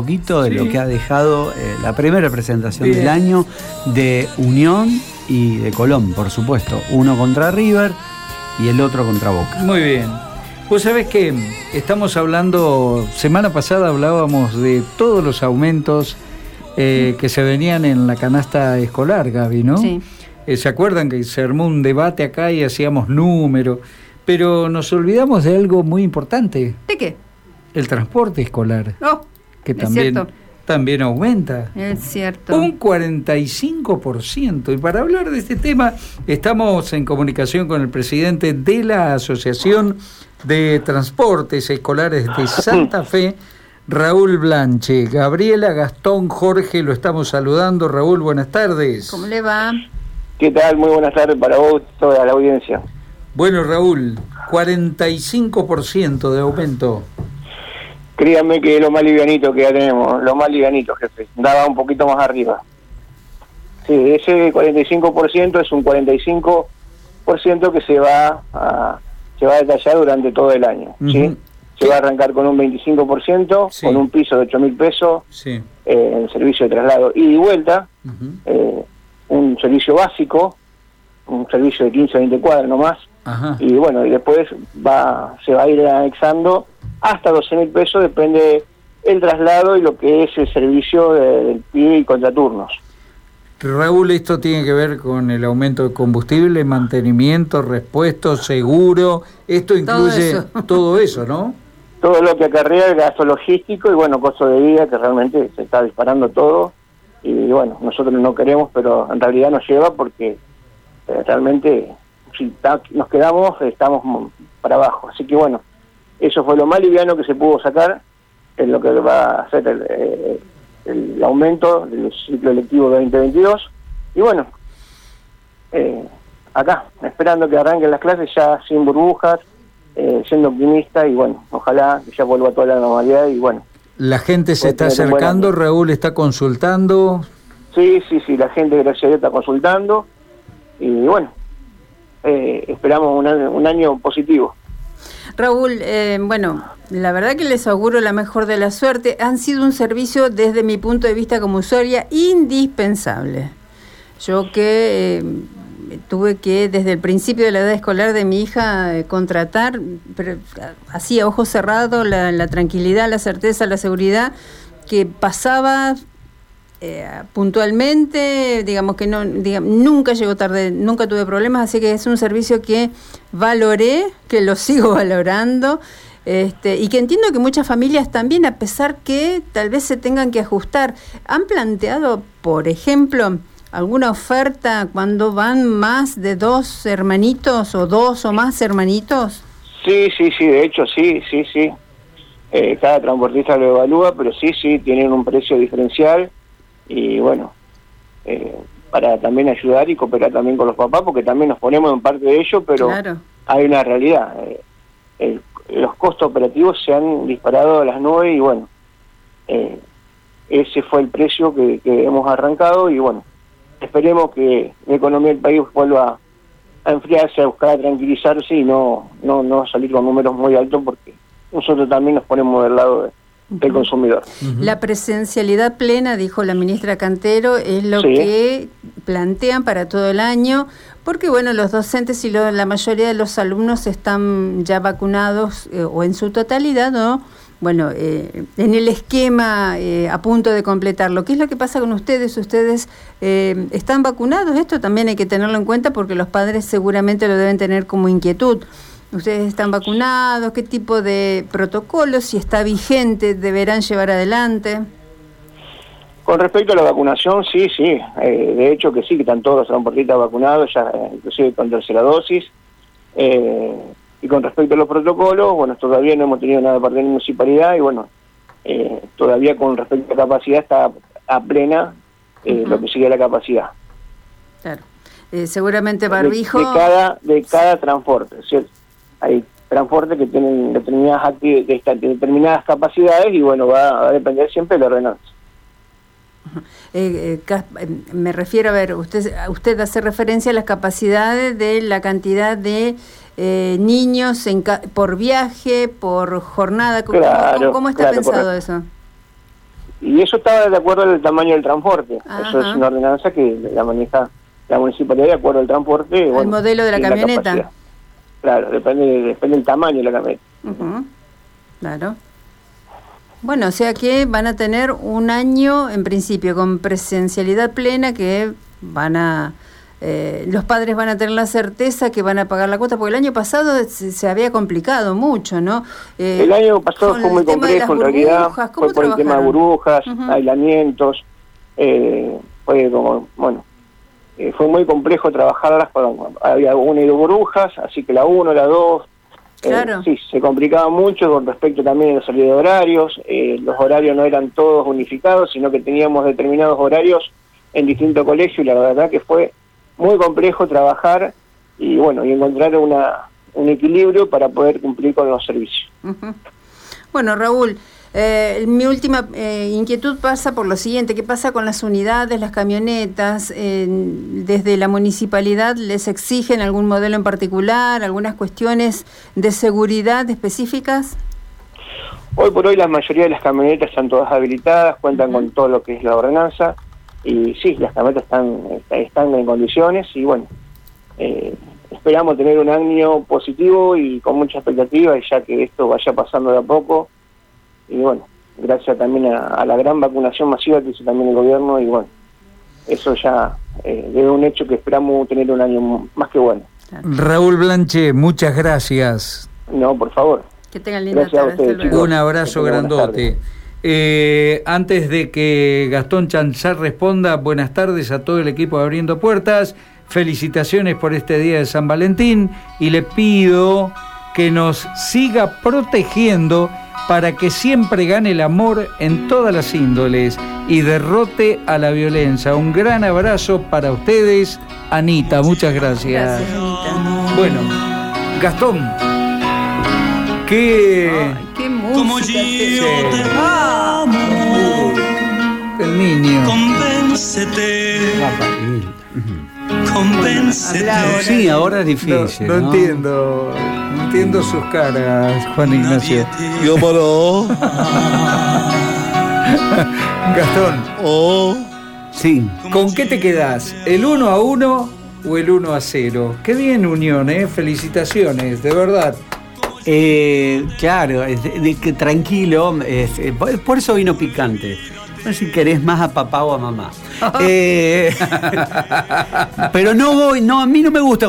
poquito de Sí. lo que ha dejado eh, la primera presentación Bien. del año de Unión y de Colón, por supuesto. Uno contra River y el otro contra Boca. Muy bien. Vos sabés que estamos hablando, semana pasada hablábamos de todos los aumentos eh, que se venían en la canasta escolar, Gaby, ¿no? Sí. Eh, ¿Se acuerdan que se armó un debate acá y hacíamos números? Pero nos olvidamos de algo muy importante, ¿De qué? el transporte escolar, Oh, que es también, cierto. también aumenta. Es cierto. Un 45%. Y para hablar de este tema, estamos en comunicación con el presidente de la Asociación de Transportes Escolares de Santa Fe, Raúl Blanche. Gabriela, Gastón, Jorge, lo estamos saludando. Raúl, buenas tardes. ¿Cómo le va? ¿Qué tal? Muy buenas tardes para vos, toda la audiencia. Bueno, Raúl, 45% de aumento. Créanme que es lo más livianito que ya tenemos, lo más livianito, jefe. Daba un poquito más arriba. Sí, ese 45% es un 45% que se va a se va a detallar durante todo el año. ¿sí? Se va a arrancar con un 25%, Sí. con un piso de 8 mil pesos Sí. eh, en servicio de traslado ida y vuelta, eh, un servicio básico, un servicio de 15 a 20 cuadras nomás, Ajá. y bueno, y después va se va a ir anexando hasta 12 mil pesos, depende el traslado y lo que es el servicio de- del pibe y contraturnos. Raúl, esto tiene que ver con el aumento de combustible, mantenimiento, repuesto, seguro. Esto incluye eso. todo eso, ¿no? Todo lo que acarrea el gasto logístico y bueno, costo de vida que realmente se está disparando todo y bueno, nosotros no queremos, pero en realidad nos lleva porque realmente si nos quedamos estamos para abajo. Así que bueno, eso fue lo más liviano que se pudo sacar en lo que va a ser el, eh, el aumento del ciclo electivo 2022 y bueno, eh, acá, esperando que arranquen las clases ya sin burbujas, eh, siendo optimista y bueno, ojalá que ya vuelva toda la normalidad y bueno, La gente se está acercando. Raúl está consultando. sí, sí, sí, la gente gracias a Dios está consultando y bueno, eh, esperamos un año, un año positivo. Raúl, eh, bueno, la verdad que les auguro la mejor de la suerte. Han sido un servicio, desde mi punto de vista como usuaria, indispensable. Yo que eh, tuve que, desde el principio de la edad escolar de mi hija, eh, contratar, pero así a ojos cerrados, la, la tranquilidad, la certeza, la seguridad, que pasaba eh, puntualmente, digamos que no, digamos, nunca llegó tarde, nunca tuve problemas, así que es un servicio que valoré, que lo sigo valorando, este, y que entiendo que muchas familias también, a pesar que tal vez se tengan que ajustar, han planteado, por ejemplo, alguna oferta cuando van más de dos hermanitos o dos o más hermanitos. Sí, sí, sí, de hecho sí, sí, sí. Eh, cada transportista lo evalúa, pero sí, sí, tienen un precio diferencial y bueno, eh, para también ayudar y cooperar también con los papás, porque también nos ponemos en parte de ello, pero Claro. hay una realidad. eh, el- los costos operativos se han disparado a las nubes y bueno, eh, ese fue el precio que, que hemos arrancado y bueno, esperemos que la economía del país vuelva a enfriarse, a buscar a tranquilizarse y no, no, no salir con números muy altos porque nosotros también nos ponemos del lado de- del consumidor. La presencialidad plena, dijo la ministra Cantero, es lo Sí. que plantean para todo el año, porque bueno, los docentes y lo- la mayoría de los alumnos están ya vacunados eh, o en su totalidad, ¿no? Bueno, eh, en el esquema eh, a punto de completarlo. ¿Qué es lo que pasa con ustedes? ¿Ustedes eh, están vacunados? Esto también hay que tenerlo en cuenta porque los padres seguramente lo deben tener como inquietud. ¿Ustedes están vacunados? ¿Qué tipo de protocolos, si está vigente, deberán llevar adelante? Con respecto a la vacunación, sí, sí, eh, de hecho que sí, que están todos los transportistas vacunados, ya inclusive con tercera dosis. Eh, y con respecto a los protocolos, bueno, todavía no hemos tenido nada de parte de la municipalidad y bueno, eh, todavía con respecto a capacidad está a plena eh, Ujú. lo que sigue la capacidad. Claro. Eh, seguramente De- barbijo. De, cada, de cada transporte, ¿cierto? Hay transportes que tienen determinadas, esta- determinadas capacidades y bueno, va, va a depender siempre de la ordenanza. eh, eh, eh, me refiero a ver, usted, usted hace referencia a las capacidades de la cantidad de eh, niños en ca- por viaje, por jornada. ¿Cómo, Claro, cómo- cómo está claro, pensado eso? y eso estaba de acuerdo al tamaño del transporte. Eso es una ordenanza que la maneja la municipalidad de acuerdo al transporte. Bueno, modelo de la camioneta. Claro, depende, depende del tamaño de la camioneta. Ujú, Claro. Bueno, o sea que van a tener un año en principio con presencialidad plena que van a... eh, los padres van a tener la certeza que van a pagar la cuota, porque el año pasado se, se había complicado mucho, ¿no? Eh, El año pasado fue muy complejo en realidad, burbujas, ¿cómo fue por el tema de burbujas, Ujú. aislamientos, eh, fue como, bueno, eh, fue muy complejo trabajarlas, con- había una y dos burbujas, así que la uno, la dos, eh, Claro. sí, se complicaba mucho con respecto también a la salida de horarios, eh, los horarios no eran todos unificados, sino que teníamos determinados horarios en distintos colegios y la verdad que fue muy complejo trabajar y bueno, y encontrar una, un equilibrio para poder cumplir con los servicios. Ujú. Bueno, Raúl, eh, mi última eh, inquietud pasa por lo siguiente, ¿qué pasa con las unidades, las camionetas? Eh, ¿Desde la municipalidad les exigen algún modelo en particular, algunas cuestiones de seguridad específicas? Hoy por hoy la mayoría de las camionetas están todas habilitadas, cuentan con todo lo que es la ordenanza y sí, las camionetas están, están en condiciones y bueno, eh, esperamos tener un año positivo y con mucha expectativa y ya que esto vaya pasando de a poco y bueno, gracias también a, a la gran vacunación masiva que hizo también el gobierno y bueno, eso ya eh, es un hecho que esperamos tener un año más que bueno. Raúl Blanche, muchas gracias. No, por favor. Que tengan linda Gracias a tarde. ustedes, chicos. Un abrazo grandote. Eh, antes de que Gastón Chanzar responda, buenas tardes a todo el equipo de Abriendo Puertas. Felicitaciones por este día de San Valentín y le pido que nos siga protegiendo para que siempre gane el amor en todas las índoles y derrote a la violencia. Un gran abrazo para ustedes, Anita. Muchas gracias. Gracias, Anita. Bueno, Gastón, ¿qué...? Ay, qué música. te- Ah, El niño. Convéncete, Rafael. Convéncete. Sí, ahora es difícil. no ¿no? entiendo, no entiendo sus caras, Juan Ignacio. Yo paró. Gastón, Oh. Sí. ¿con qué te quedas? ¿El 1 a 1 o el 1 a 0? Qué bien, Unión, ¿eh? Felicitaciones, de verdad. Eh, claro, es de- de que tranquilo, es- eh, por por eso vino picante. No sé si querés más a papá o a mamá. Eh, pero no voy, no, a mí no me gusta